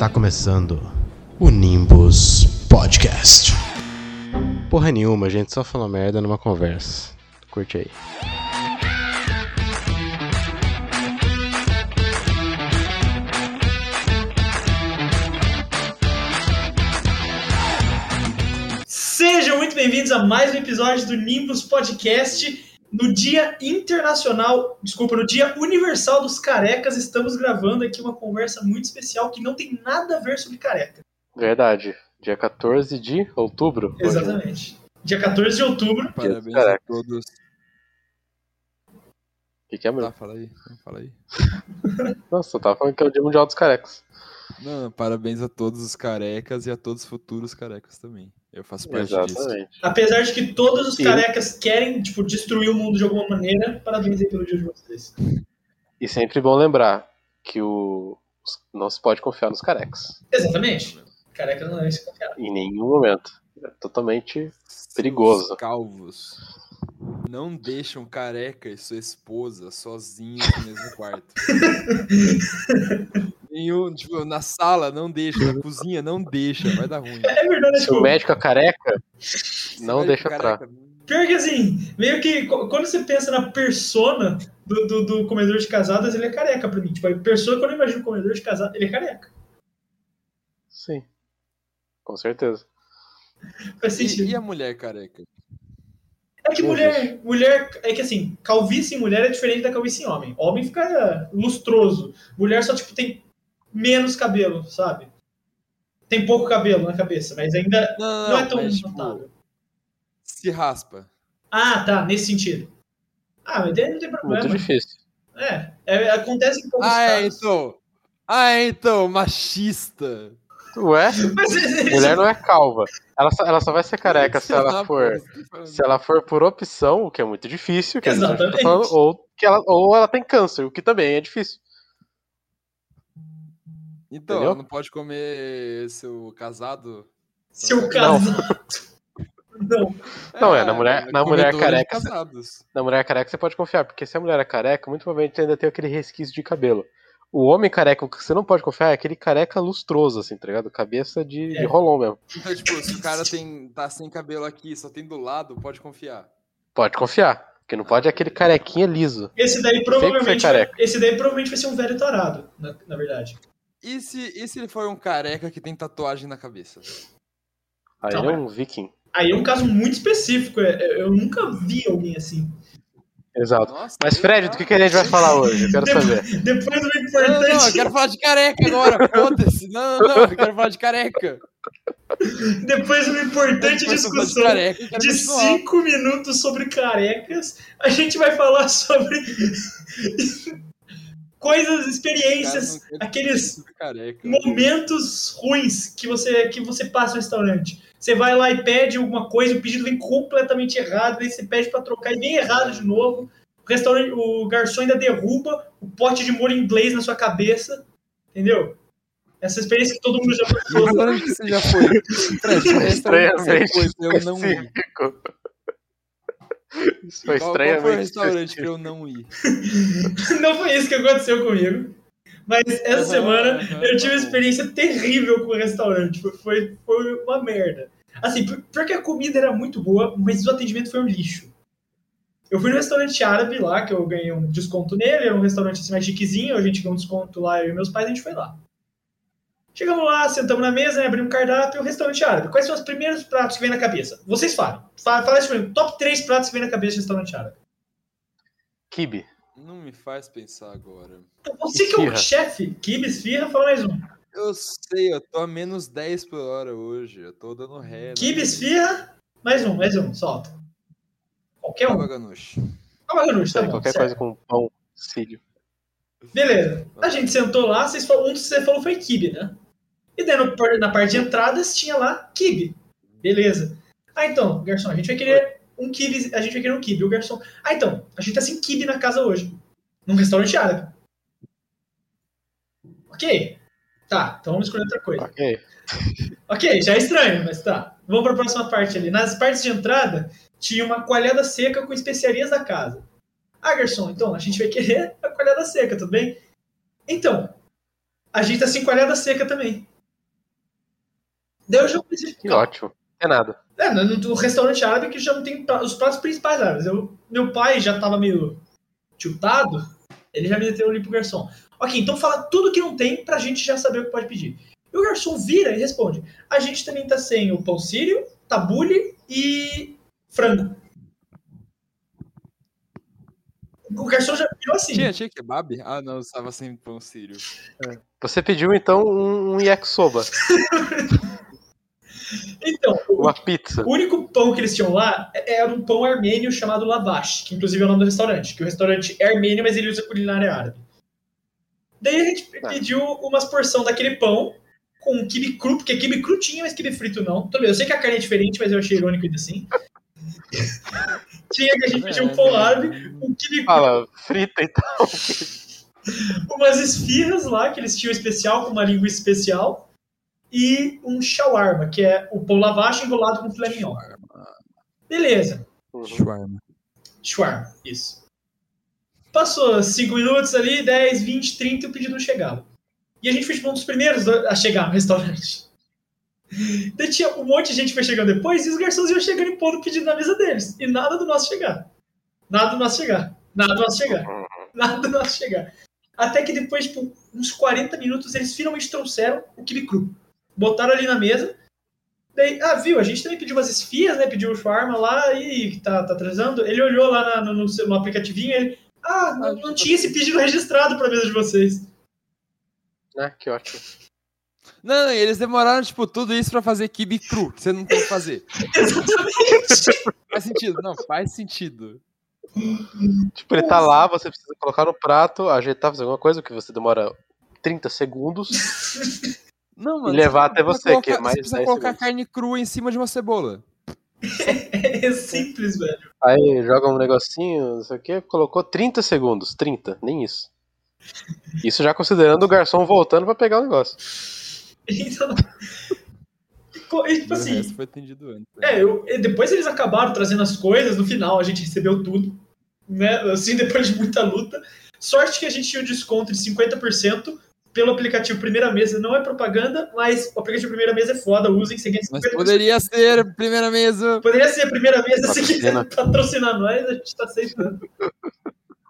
Está começando o Nimbus Podcast. Porra nenhuma, a gente só fala merda numa conversa. Curte aí. Sejam muito bem-vindos a mais um episódio do Nimbus Podcast. No Dia Internacional, desculpa, no Dia Universal dos Carecas, estamos gravando aqui uma conversa muito especial que não tem nada a ver sobre careca. Verdade. Dia 14 de outubro. hoje? Exatamente. Dia 14 de outubro. Parabéns a todos. O que, que é, meu? Tá, fala aí, fala aí. Nossa, eu tava falando que é o Dia Mundial dos Carecas. Não, parabéns a todos os carecas e a todos os futuros carecas também. Eu faço parte disso. Exatamente. Apesar de que todos os Sim. carecas querem, tipo, destruir o mundo de alguma maneira, parabéns aí pelo dia de vocês. E sempre bom lembrar que o... não se pode confiar nos carecas. Exatamente. Careca não é se confiar. Em nenhum momento. É totalmente Perigoso. Seus calvos não deixam careca e sua esposa sozinhos no mesmo quarto. Nenhum, tipo, na sala não deixa, na cozinha não deixa, vai dar ruim. É verdade, Se tipo, o médico é careca, não vai deixa com entrar. careca, Pior que assim, meio que quando você pensa na persona do, do, do comedor de casadas, ele é careca pra mim. Tipo, a pessoa, quando eu imagino o comedor de casadas, ele é careca. Sim. Com certeza. Faz sentido. E, e a mulher careca? É que mulher, mulher. É que assim, calvície em mulher é diferente da calvície em homem. Homem fica lustroso. Mulher só, tipo, tem menos cabelo, sabe? Tem pouco cabelo na cabeça, mas ainda Não, não, é tão mas, tipo, se raspa. Ah, tá, nesse sentido. Ah, mas daí não tem problema. Muito difícil. É, é, acontece em poucos Ah, é, casos. então. Ah, então, machista. Ué? Mas, Mulher não é calva. Ela só, ela só vai ser careca se ela for. Se ela for por opção, o que é muito difícil, que a gente tá Exatamente. falando, ou, que ela, ou ela tem câncer, o que também é difícil. Então, Entendeu? não pode comer seu casado? Seu casado. Não. Não, é, na mulher- na mulher comedores de careca- Casados. Na mulher careca você pode confiar, porque se a mulher é careca, muito provavelmente ainda tem aquele resquício de cabelo. O homem careca, o que você não pode confiar é aquele careca lustroso, assim, tá ligado? Cabeça de, de É. rolão mesmo. Então, tipo, se o cara tem, tá sem cabelo aqui, só tem do lado, pode confiar. Pode confiar. Porque não pode é aquele carequinha liso. Esse daí provavelmente. careca. Esse daí provavelmente vai ser um velho tarado, na, na verdade. E se, e se ele for um careca que tem tatuagem na cabeça? Aí Não, é um viking. Aí é um caso muito específico. é- é- Eu nunca vi alguém assim. Exato. Nossa, Mas, Fred, do que, que a gente vai falar hoje? Eu quero saber. Depois do Não, importante. não, eu quero falar de careca agora, foda-se. Não, não, não, eu quero falar de careca. Depois de uma importante Depois falo de discussão careca, de cinco minutos sobre carecas, a gente vai falar sobre coisas, experiências, aqueles careca. momentos ruins que você, que você passa no restaurante. Você vai lá e pede alguma coisa, o pedido vem completamente errado, aí você pede pra trocar e vem errado de novo. O restaurante, o garçom ainda derruba o pote de molho inglês na sua cabeça, entendeu? Essa experiência que todo mundo já passou. falando que você já foi. Estranhamente foi pra eu não? Isso foi Qual, qual foi o restaurante pra eu não ir? Não foi isso que aconteceu comigo. Mas essa Aham, semana aham, eu tive uma tá bom. experiência terrível com o restaurante. Foi, foi, uma merda. Assim, por- porque a comida era muito boa, mas o atendimento foi um lixo. Eu fui no restaurante árabe lá, que eu ganhei um desconto nele, era um restaurante assim mais chiquezinho, a gente ganhou um desconto lá, eu e meus pais, a gente foi lá. Chegamos lá, sentamos na mesa, né, abrimos um cardápio, um restaurante árabe. Quais são os primeiros pratos que vem na cabeça? Vocês falem. Fala, fala isso pra mim. Top 3 pratos que vem na cabeça de restaurante árabe. Kibe. Não me faz pensar agora. Você que é o Esfirra. chefe, Kibe, esfirra, fala mais um. Eu sei, eu tô a menos 10 por hora hoje. Eu tô dando ré. né? Kibe, esfirra, mais um, mais um, solta. Qualquer um. Baba ganoush. Ah, Ganush, tá bom. qualquer certo. coisa com pão, cílio. Beleza. A gente sentou lá, vocês falaram, um que você falou foi kibe, né? E daí no na parte de entradas tinha lá kibe. Beleza. Ah, então, garçom, a gente vai querer um kibe, a gente vai querer um kibe. O garçom, ah, então, a gente tá sem kibe na casa hoje. Num restaurante árabe. Ok. Tá, então vamos escolher outra coisa. Ok. Ok, já é estranho, mas tá. Vamos para a próxima parte ali. Nas partes de entrada, tinha uma coalhada seca com especiarias da casa. Ah, garçom, então a gente vai querer a coalhada seca, tudo bem? Então, a gente tá sem coalhada seca também. Daí eu já pensei, Que ótimo. É nada. É, no, no restaurante árabe que já não tem pra- os pratos principais árabes. Eu, meu pai já tava meio tiltado, ele já me meteu ali pro garçom. Ok, então fala tudo que não tem pra gente já saber o que pode pedir. E o garçom vira e responde: A gente também tá sem o pão sírio, tabule e frango. O garçom já virou assim. Tinha, tinha kebab? Ah, não, estava sem pão sírio. Você pediu então um, um yakisoba, Então, o, uma pizza. o único pão que eles tinham lá era um pão armênio chamado lavash, que inclusive é o nome do restaurante, que o restaurante é armênio, mas ele usa culinária árabe. Daí a gente Ah. pediu umas porção daquele pão com quibe cru, porque quibe cru tinha, mas quibe frito não. Tudo bem, eu sei que a carne é diferente, mas eu achei irônico ainda assim. tinha que a gente pediu um pão árabe, um quibe Fala, frita então. umas esfirras lá, que eles tinham especial, com uma linguiça especial, e um shawarma, que é o pão lavash enrolado com filé mignon. Beleza. Uhum. Shawarma. Shawarma, isso. Passou 5 minutos ali, 10, 20, 30 e o pedido não chegava. E a gente foi tipo, um dos primeiros a chegar no restaurante. Daí tinha um monte de gente que foi chegando depois e os garçons iam chegando e pondo pedido na mesa deles. E nada do nosso chegar. Nada do nosso chegar. Nada do nosso chegar. Nada do nosso chegar. Até que depois, tipo, uns 40 minutos, eles finalmente trouxeram o quibe cru. Botaram ali na mesa. Daí, ah, viu, a gente também pediu umas esfias, né? Pediu o shawarma lá e tá, tá trazendo. Ele olhou lá na- no, no, no aplicativinho e ele, ah, não, não tinha esse pedido registrado pra mesa de vocês. Né? Que ótimo. Não, não, e eles demoraram, tipo, tudo isso pra fazer kibe cru, que você não tem que fazer. Exatamente. Faz sentido, não, faz sentido. Tipo, ele tá lá, você precisa colocar no prato, ajeitar, fazer alguma coisa, que você demora 30 segundos. Não, E levar você até você, que é colocar- mais Você precisa 10 colocar segundos. carne crua em cima de uma cebola. É simples, velho. Aí joga um negocinho, não sei o que, colocou 30 segundos. 30, nem isso. Isso já considerando o garçom voltando pra pegar o negócio. Então. e, tipo assim, foi atendido antes. né? É, eu- depois eles acabaram trazendo as coisas, no final a gente recebeu tudo, né? Assim, depois de muita luta. Sorte que a gente tinha o desconto de 50% pelo aplicativo Primeira Mesa. Não é propaganda, mas o aplicativo Primeira Mesa é foda, usem, 50%. Mas poderia ser primeira mesa. Poderia ser primeira mesa, se quiser Patrocina. patrocinar nós, a gente tá aceitando.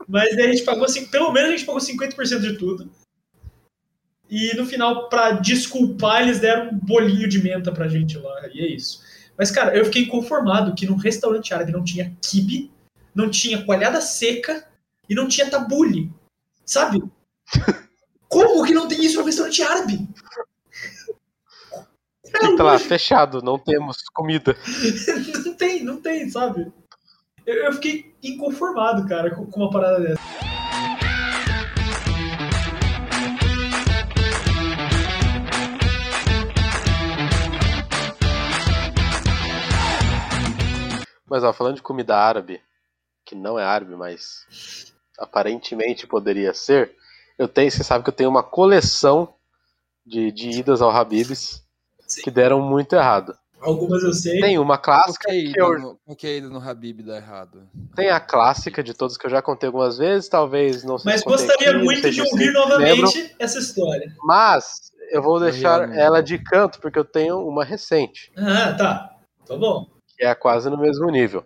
Mas aí a gente pagou, assim, pelo menos a gente pagou 50% de tudo. E no final, pra desculpar, eles deram um bolinho de menta pra gente lá. E é isso. Mas, cara, eu fiquei conformado que num restaurante árabe não tinha kibe, não tinha coalhada seca e não tinha tabule. Sabe? Como que não tem isso no restaurante árabe? E tá lá, fechado, não temos comida. não tem, não tem, sabe? Eu, eu fiquei inconformado, cara, com, com uma parada dessa. Mas ó, falando de comida árabe, que não é árabe, mas aparentemente poderia ser, eu tenho, você sabe que eu tenho uma coleção de, de idas ao Habib's Sim. que deram muito errado. Algumas eu sei. Tem uma clássica que é a que ida eu, no- qual que é a ida no Habib dá errado? tem a clássica de todos que eu já contei algumas vezes, talvez não sei mas gostaria aqui, muito de ouvir lembram. novamente essa história. Mas eu vou deixar ela de canto porque eu tenho uma recente, Ah, tá. Tá bom. que é quase no mesmo nível.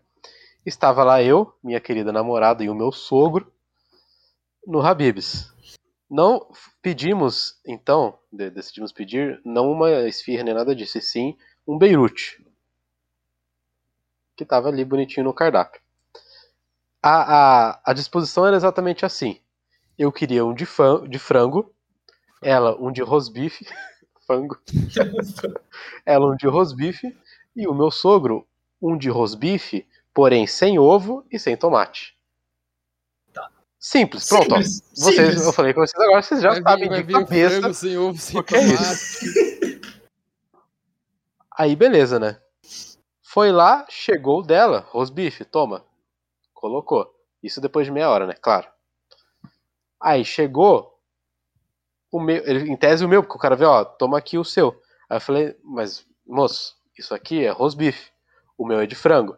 Estava lá eu, minha querida namorada e o meu sogro no Habib's. Não pedimos, então, de- decidimos pedir não uma esfirra nem nada disso, e sim um Beirute. Que estava ali bonitinho no cardápio. A, a, a disposição era exatamente assim. Eu queria um de, fan- de frango, ela um de rosbife, fango, ela um de rosbife e o meu sogro um de rosbife, porém sem ovo e sem tomate. Simples, pronto. Simples, Vocês, simples. eu falei com vocês agora, vocês já vai sabem vir, de cabeça. frango sem ovo, sem o que é tomate. Aí beleza, né? Foi lá, chegou o dela, rosbife, toma. Colocou. Isso depois de meia hora, né? Claro. Aí chegou o meu, ele- em tese o meu, porque o cara vê, ó, toma aqui o seu. Aí eu falei, mas moço, isso aqui é rosbife. O meu é de frango.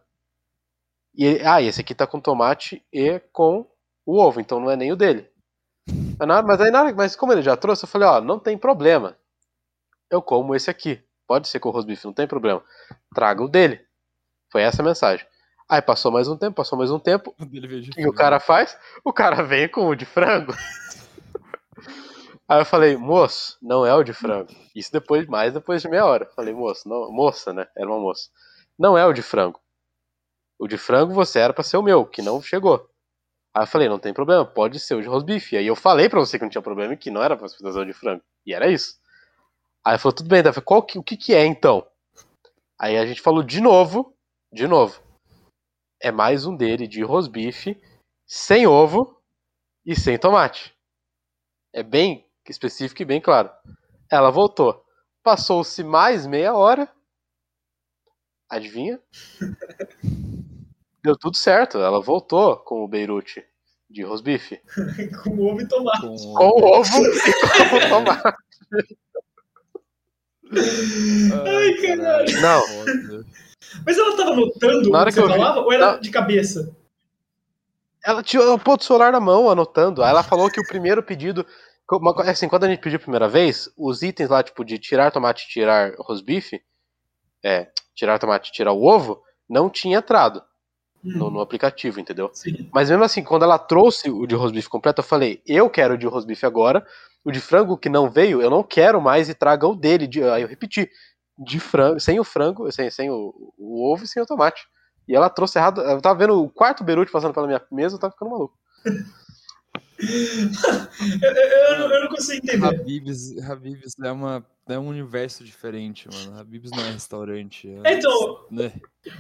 E ah, esse aqui tá com tomate e com o ovo, então não é nem o dele. Mas aí na hora, mas como ele já trouxe, eu falei, ó, não tem problema. Eu como esse aqui. pode ser com o rosbife, não tem problema. Traga o dele. Foi essa a mensagem. Aí passou mais um tempo, passou mais um tempo. De O cara faz? O cara vem com o de frango. Aí eu falei, moço, não é o de frango. Isso depois, mais depois de meia hora. Falei, moço, não, moça, né? Era uma moça. Não é o de frango. O de frango você era pra ser o meu, que não chegou. Aí eu falei, não tem problema, pode ser o de rosbife. Aí eu falei pra você que não tinha problema e que não era pra fazer o de frango. E era isso. Aí ele falou, tudo bem, falei, Qual que, o que que é então? Aí a gente falou de novo, de novo. É mais um dele de rosbife, sem ovo e sem tomate. É bem específico e bem claro. Ela voltou. Passou-se mais meia hora. Adivinha? Deu tudo certo. Ela voltou com o Beirute de rosbife. Com ovo e tomate. Com- Com ovo e com tomate. Ai, caralho. Não. Mas ela tava anotando Na o hora que que você eu vi- falava ou era Não. de cabeça? Ela tinha o ponto celular na mão, anotando. Aí ela falou que o primeiro pedido. co- Assim, quando a gente pediu a primeira vez, os itens lá, tipo, de tirar tomate e tirar rosbife, é, tirar tomate e tirar o ovo, não tinha entrado Hum, no aplicativo, entendeu? sim. Mas mesmo assim, quando ela trouxe o de rosbife completo, eu falei, eu quero o de rosbife agora. O de frango que não veio, eu não quero mais e traga o dele. De... Aí eu repeti, de frango, sem o frango, sem, sem o, o ovo e sem o tomate. E ela trouxe errado. Eu tava vendo o quarto Beirute passando pela minha mesa, eu tava ficando maluco. Eu, eu- não, eu não consigo entender. Habib's, Habib's é, uma, é um universo diferente, mano. Habib's não é restaurante. é- Então, né?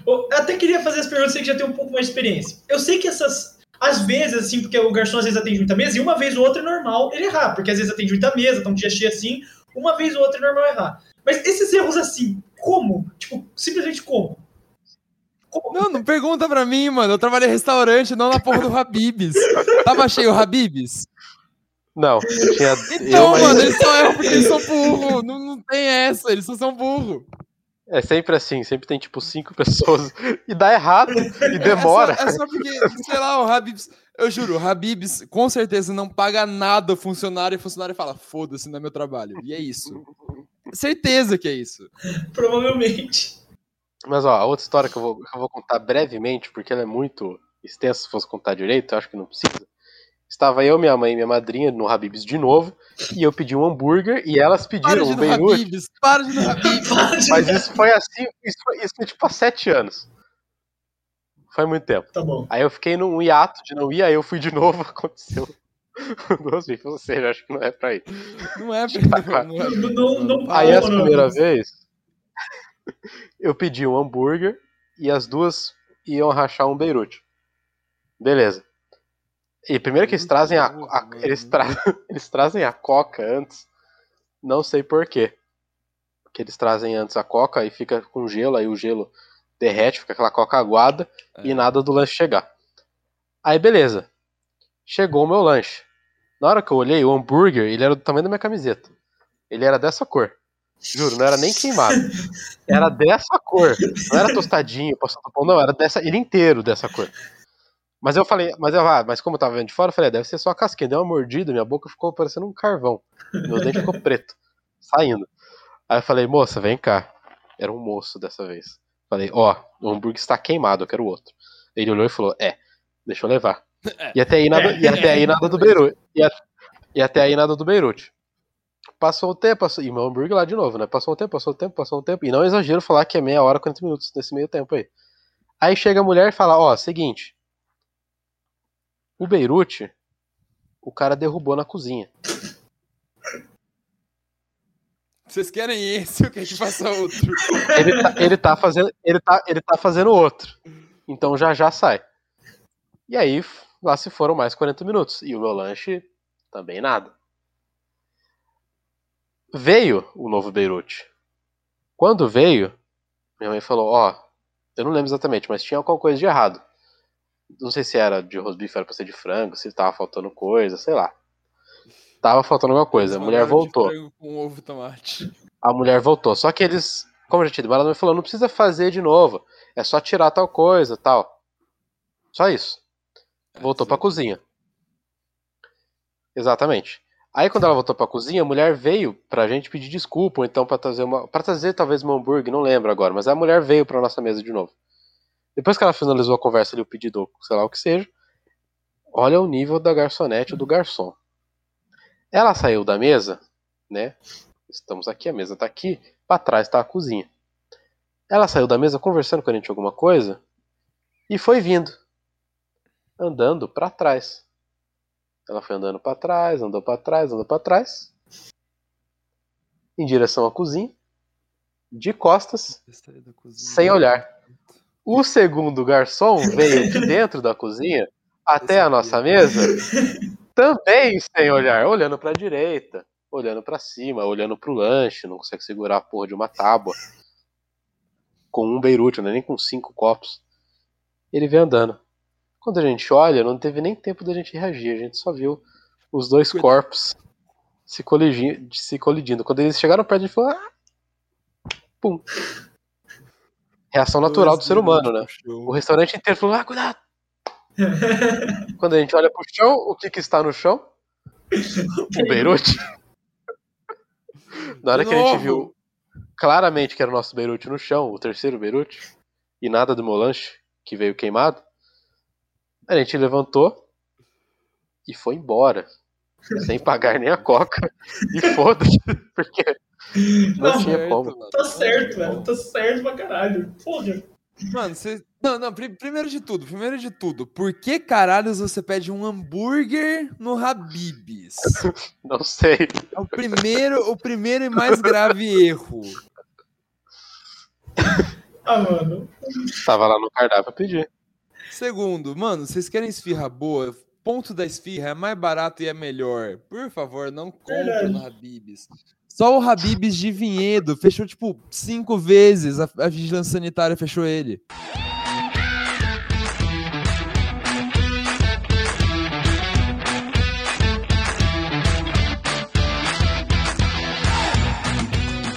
Eu até queria fazer as perguntas, que já tem um pouco mais de experiência. Eu sei que essas. Às vezes, assim, porque o garçom às vezes atende muita mesa, e uma vez ou outra é normal ele errar, porque às vezes atende muita mesa, tá um dia cheio assim, uma vez ou outra é normal errar. Mas esses erros assim, como? Tipo, simplesmente como? Como? Não, não pergunta pra mim, mano. Eu trabalhei em restaurante, não na porra do Habib's. Tava cheio o Habib's? Não, tinha. eu, Então, mas mano, eles só erram porque eles são burros. Não, não tem essa, eles só são burros. É sempre assim, sempre tem tipo cinco pessoas e dá errado e demora. É só, é só porque, sei lá, o Habib's. Eu juro, o Habib's com certeza não paga nada ao funcionário e o funcionário fala: foda-se, não é meu trabalho. E é isso. Certeza que é isso. Provavelmente. Mas ó, a outra história que eu, vou, que eu vou contar brevemente, porque ela é muito extensa, se fosse contar direito, eu acho que não precisa. Estava eu, minha mãe e minha madrinha no Habib's de novo, e eu pedi um hambúrguer e elas Para pediram de ir um no Beirute. Habib's, para de ir no Habib's. Mas isso foi assim, isso foi, isso foi tipo há sete anos. Foi muito tempo. Tá bom. Aí eu fiquei num hiato de não ir, aí eu fui de novo, aconteceu duas vezes. Ou seja, acho que não é pra ir. Não é pra não, é- Não, não, Aí não, essa não, primeira não. vez, eu pedi um hambúrguer e as duas iam rachar um Beirute. Beleza. E primeiro que eles trazem a, a- eles, tra, eles trazem a coca antes. Não sei porquê. Porque eles trazem antes a coca e fica com gelo, aí o gelo derrete, fica aquela coca aguada e É. nada do lanche chegar. Aí beleza. Chegou o meu lanche. Na hora que eu olhei, o hambúrguer, ele era do tamanho da minha camiseta. Ele era dessa cor. Juro, não era nem queimado. Era dessa cor. Não era tostadinho, passou do pão, não, era dessa, ele inteiro dessa cor. Mas eu falei, mas eu, ah, mas como eu tava vendo de fora, eu falei, ah, deve ser só a casquinha. Deu uma mordida, minha boca ficou parecendo um carvão. Meu dente ficou preto, saindo. Aí eu falei, moça, vem cá. Era um moço dessa vez. Falei, ó, o hambúrguer está queimado, eu quero outro. Ele olhou e falou, é, deixa eu levar. E até aí nada, e até aí nada do Beirute. E, a- e até aí nada do Beirute. Passou o tempo, passou, e meu hambúrguer lá de novo, né? Passou o tempo, passou o tempo, passou o tempo. E não é exagero falar que é meia hora, 40 minutos nesse meio tempo aí. Aí chega a mulher e fala, ó, seguinte. O Beirute, o cara derrubou na cozinha. Vocês querem esse ou quer que faça outro? Ele tá, ele tá fazendo, ele tá, ele tá fazendo outro. Então já já sai. E aí lá se foram mais 40 minutos e o meu lanche também nada. Veio o novo Beirute. Quando veio, minha mãe falou, ó, eu não lembro exatamente, mas tinha alguma coisa de errado. Não sei se era de rosbife, era pra ser de frango, se tava faltando coisa, sei lá. Tava faltando alguma coisa. A mulher voltou. Com ovo tomate. A mulher voltou. Só que eles, como eu já tinha dito, ela me falou, não precisa fazer de novo. É só tirar tal coisa, tal. Só isso. Voltou É, pra cozinha. Exatamente. Aí quando ela voltou pra cozinha, a mulher veio pra gente pedir desculpa, ou então pra trazer uma. para trazer talvez um hambúrguer, não lembro agora, mas a mulher veio pra nossa mesa de novo. Depois que ela finalizou a conversa ali, o pedido, sei lá o que seja, olha o nível da garçonete ou do garçom. Ela saiu da mesa, né? Estamos aqui, a mesa tá aqui, pra trás tá a cozinha. Ela saiu da mesa conversando com a gente alguma coisa e foi vindo, andando pra trás. Ela foi andando pra trás, andou pra trás, andou pra trás, em direção à cozinha, de costas, sem olhar. O segundo garçom veio de dentro da cozinha até a nossa mesa, também sem olhar, olhando pra direita, olhando pra cima, olhando pro lanche, não consegue segurar a porra de uma tábua. Com um beirute, não é nem com cinco copos. Ele veio andando. Quando a gente olha, não teve nem tempo da gente reagir, a gente só viu os dois corpos se colidindo. Se colidindo. Quando eles chegaram perto, a gente falou. Ah! Pum. Reação natural do ser humano, né? O restaurante inteiro falou: ah, cuidado! Quando a gente olha pro chão, o que, que está no chão? O Beirute. Na hora que a gente viu claramente que era o nosso Beirute no chão, o terceiro Beirute, e nada do meu lanche, que veio queimado, a gente levantou e foi embora. Sem pagar nem a coca. E foda-se, porque não Não, tinha Certo, como. mano. Tá certo, velho. Tá certo pra caralho. Porra. Mano, você. Não, não, pri- primeiro de tudo, primeiro de tudo, por que caralhos você pede um hambúrguer no Habib's? Não sei. É o primeiro, o primeiro e mais grave erro. Ah, mano. Tava lá no cardápio pra pedir. Segundo, mano, vocês querem esfirra boa? Ponto da esfirra é mais barato e é melhor. Por favor, não compre no Habib's. Só o Habib's de Vinhedo fechou, tipo, cinco vezes. A, a vigilância sanitária fechou ele.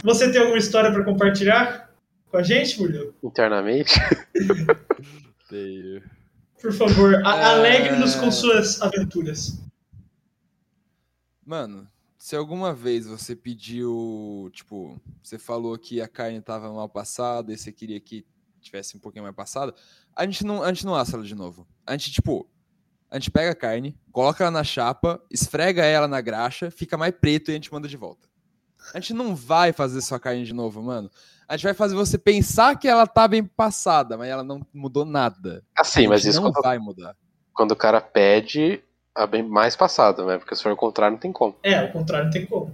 Você tem alguma história pra compartilhar com a gente, Julio? Internamente. Por favor, É. alegre-nos com suas aventuras. Mano, se alguma vez você pediu, tipo, você falou que a carne tava mal passada e você queria que tivesse um pouquinho mais passada, a gente não, a gente não assa ela de novo. A gente, tipo, a gente pega a carne, coloca ela na chapa, esfrega ela na graxa, fica mais preto e a gente manda de volta. A gente não vai fazer sua carne de novo, mano. A gente vai fazer você pensar que ela tá bem passada, mas ela não mudou nada. Assim, mas isso não quando, vai mudar. quando o cara pede a bem mais passada, né? Porque se for o contrário, não tem como. É, ao contrário, não tem como.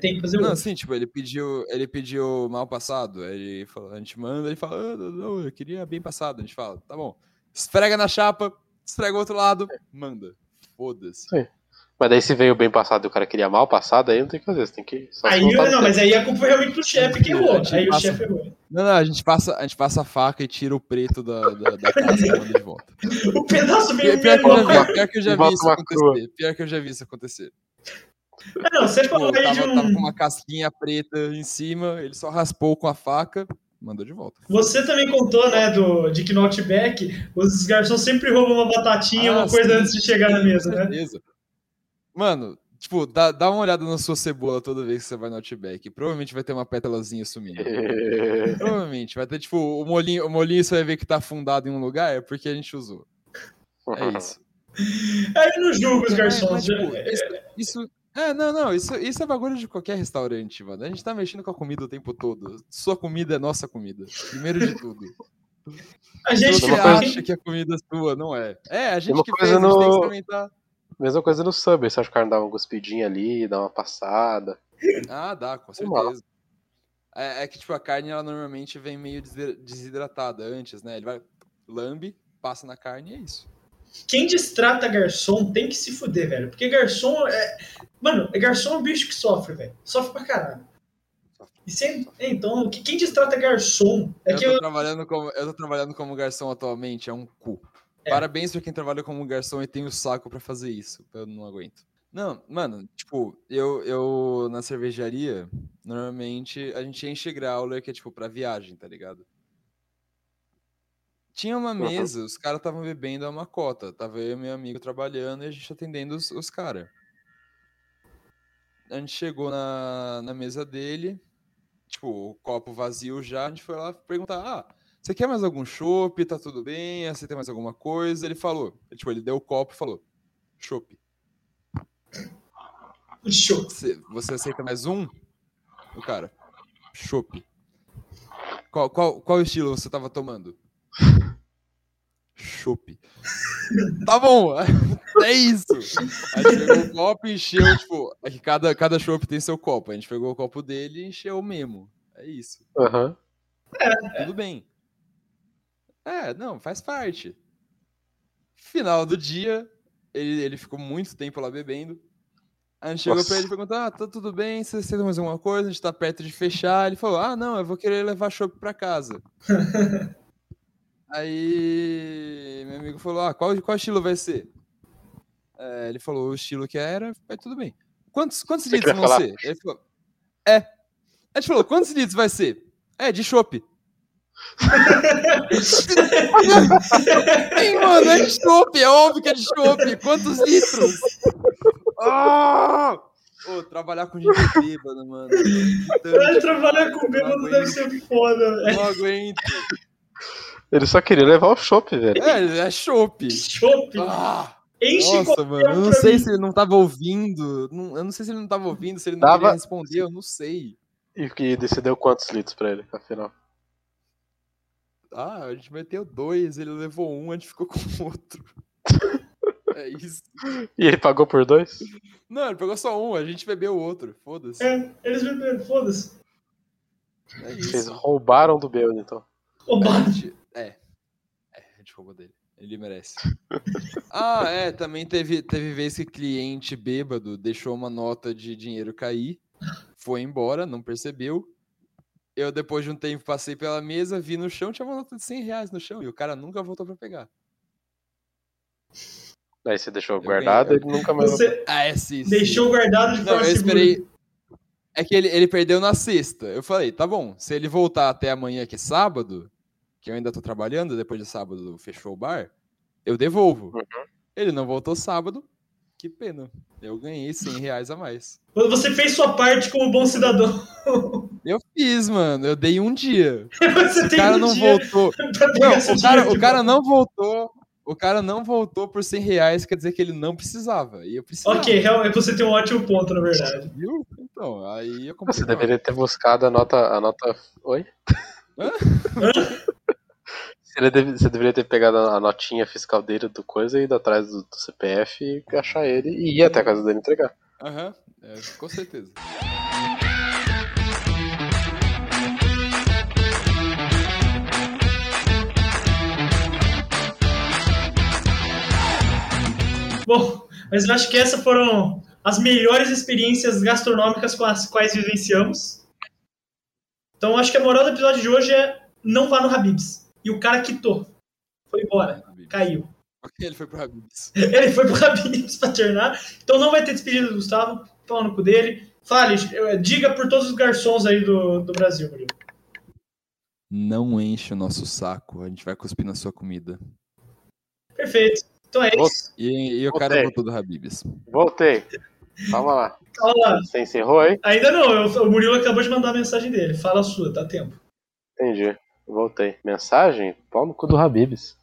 Tem que fazer o Não, assim, tipo, ele pediu, ele pediu mal passado. aí Ele falou, a gente manda, ele fala, ah, não, não, eu queria bem passado. A gente fala, tá bom. Esfrega na chapa, esfrega o outro lado, manda. Foda-se. Mas daí se veio bem passado e o cara queria mal passado, aí não tem o que fazer. Você tem que. Aí, não, tempo. mas aí a culpa foi realmente do chefe que errou. Aí o passa- chefe errou. Não, não, a gente passa, a gente passa a faca e tira o preto da, da, da casca e manda de volta. O pedaço Pior, veio pior que eu já vi, pior que eu já vi isso acontecer. Pior que eu já vi isso acontecer. Não, você Tipo, falou aí tava, de tava com um. uma casquinha preta em cima, ele só raspou com a faca, mandou de volta. Você também contou, né, do, de que no Outback os garçons sempre roubam uma batatinha, Ah, uma coisa sim, antes de chegar na sim, mesa, com né? certeza. Mano, tipo, dá, dá uma olhada na sua cebola toda vez que você vai no Outback. Provavelmente vai ter uma pétalazinha sumindo. Provavelmente. Vai ter, tipo, o molinho, o molinho você vai ver que tá afundado em um lugar, é porque a gente usou. É isso. Aí não julga os garçons. mas, tipo, é- isso, isso- É, não, não, isso, isso é bagulho de qualquer restaurante, mano. A gente tá mexendo com a comida o tempo todo. Sua comida é nossa comida. Primeiro de tudo. a gente Você acha que a comida é sua, não é. É, a gente que coisa fez, a gente tem que no- experimentar. Mesma coisa no Subway. Você acha que o cara dá uma cuspidinha ali, dá uma passada. Ah, dá, com certeza. É, é que, tipo, a carne, ela normalmente vem meio desidratada antes, né? Ele vai, lambe, passa na carne e é isso. Quem destrata garçom tem que se fuder, velho. Porque garçom é. Mano, garçom é um bicho que sofre, velho. Sofre pra caralho. E sem... é, Então, que- quem destrata garçom é eu, que tô eu. trabalhando como, eu tô trabalhando como garçom atualmente, é um cu. É. Parabéns pra quem trabalha como garçom e tem o saco pra fazer isso. Eu não aguento. Não, mano, tipo, eu, eu na cervejaria, normalmente a gente enche growler que é tipo pra viagem, tá ligado? Tinha uma Uhum. mesa, os caras estavam bebendo uma cota. Tava eu e meu amigo trabalhando e a gente atendendo os, os caras. a gente chegou na, na mesa dele, tipo, o copo vazio já, a gente foi lá perguntar, ah, você quer mais algum chopp? Tá tudo bem? Você tem mais alguma coisa? Ele falou, tipo, ele deu o copo e falou, chopp. Show. Você, você aceita mais um? O cara, chopp. Qual, qual, qual estilo você tava tomando? Chopp. tá bom, é isso. A gente pegou o copo e encheu, tipo, é que cada, cada chopp tem seu copo. A gente pegou o copo dele e encheu o mesmo. É isso. Aham. Tudo bem. É, não, faz parte. Final do dia, ele, ele ficou muito tempo lá bebendo. A gente chegou Nossa. pra ele e perguntou: Ah, tá tudo bem? Você tem mais alguma coisa? A gente tá perto de fechar. Ele falou: Ah, não, eu vou querer levar chopp pra casa. Aí meu amigo falou: Ah, qual, qual estilo vai ser? É, ele falou o estilo que era, vai tudo bem. Quantos, quantos litros vão falar? ser? Ele falou: É. A gente falou: Quantos litros vai ser? É, de chopp. Sim, mano, é de chopp, é óbvio que é de chopp. Quantos litros? Ah! Ô, trabalhar com gente bêbada, mano. Caralho, trabalhar com bêbado deve ser foda, velho. Não aguento. Ele só queria levar o chopp, velho. É, é chopp. Chopp. Ah, Enche nossa, mano. Eu não sei mim. se ele não tava ouvindo. não- Eu não sei se ele não tava ouvindo, se ele não Tava. queria responder, eu não sei. E que decidiu quantos litros pra ele, afinal? Ah, a gente meteu dois, ele levou um, a gente ficou com o outro. É isso. E ele pagou por dois? Não, ele pegou só um, a gente bebeu o outro. Foda-se. É, eles beberam, foda-se. É Vocês isso. roubaram do bêbado, então. Roubado. gente- É. É, a gente roubou dele. Ele merece. ah, é, também teve, teve vez que cliente bêbado deixou uma nota de dinheiro cair, foi embora, não percebeu. Eu, depois de um tempo, passei pela mesa, vi no chão, tinha uma nota de 100 reais no chão, e o cara nunca voltou pra pegar. Aí você deixou guardado eu- e ele nunca mais. Você Ah, é sim, sim. deixou guardado de Não, forma eu segura. esperei. É que ele, ele perdeu na sexta. Eu falei, tá bom, se ele voltar até amanhã, que é sábado, que eu ainda tô trabalhando, depois de sábado fechou o bar, eu devolvo. Uhum. Ele não voltou sábado, que pena. Eu ganhei 100 reais a mais. Você fez sua parte como bom cidadão. Eu fiz, mano, eu dei um dia. Você O cara um não dia voltou. Não, o cara, o cara não voltou. O cara não voltou por 100 reais, quer dizer que ele não precisava. E eu precisava. Ok, realmente você tem um ótimo ponto, na verdade. Viu? Então, aí eu comprei. Você deveria ter buscado a nota. A nota... Oi? Hã? Você, deve- você deveria ter pegado a notinha fiscal dele do coisa e ido atrás do, do CPF e achar ele e ir até a casa dele entregar. Aham, é, com certeza. Bom, mas eu acho que essas foram as melhores experiências gastronômicas com as quais vivenciamos. Então acho que a moral do episódio de hoje é não vá no Habibs. E o cara quitou. Foi embora, caiu. Ele foi pro Habibs. Ele foi pro Habibs pra turnar. Então não vai ter despedida do Gustavo. Pau no cu dele. Fale, eh, diga por todos os garçons aí do, do Brasil, Murilo. Não enche o nosso saco, a gente vai cuspir na sua comida. Perfeito. Então é isso. E, e o cara Ok. voltou do Habibs. Voltei. Calma lá. Olha lá. Você encerrou aí? Ainda não, eu- o Murilo acabou de mandar a mensagem dele. Fala a sua, dá tempo. Entendi. Voltei. Mensagem? Pau no cu do Habibs.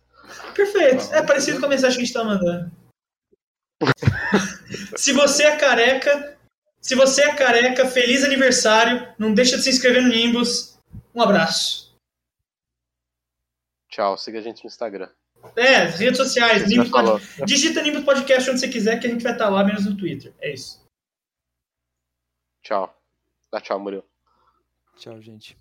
Perfeito. É parecido com a mensagem que a gente tá mandando. se você é careca, se você é careca, feliz aniversário. Não deixa de se inscrever no Nimbus. Um abraço. Tchau. Siga a gente no Instagram. É, redes sociais, Nimbus. Pod... digita Nimbus Podcast onde você quiser que a gente vai estar lá, menos no Twitter. É isso. Tchau. Dá tchau, Murilo. Tchau, gente.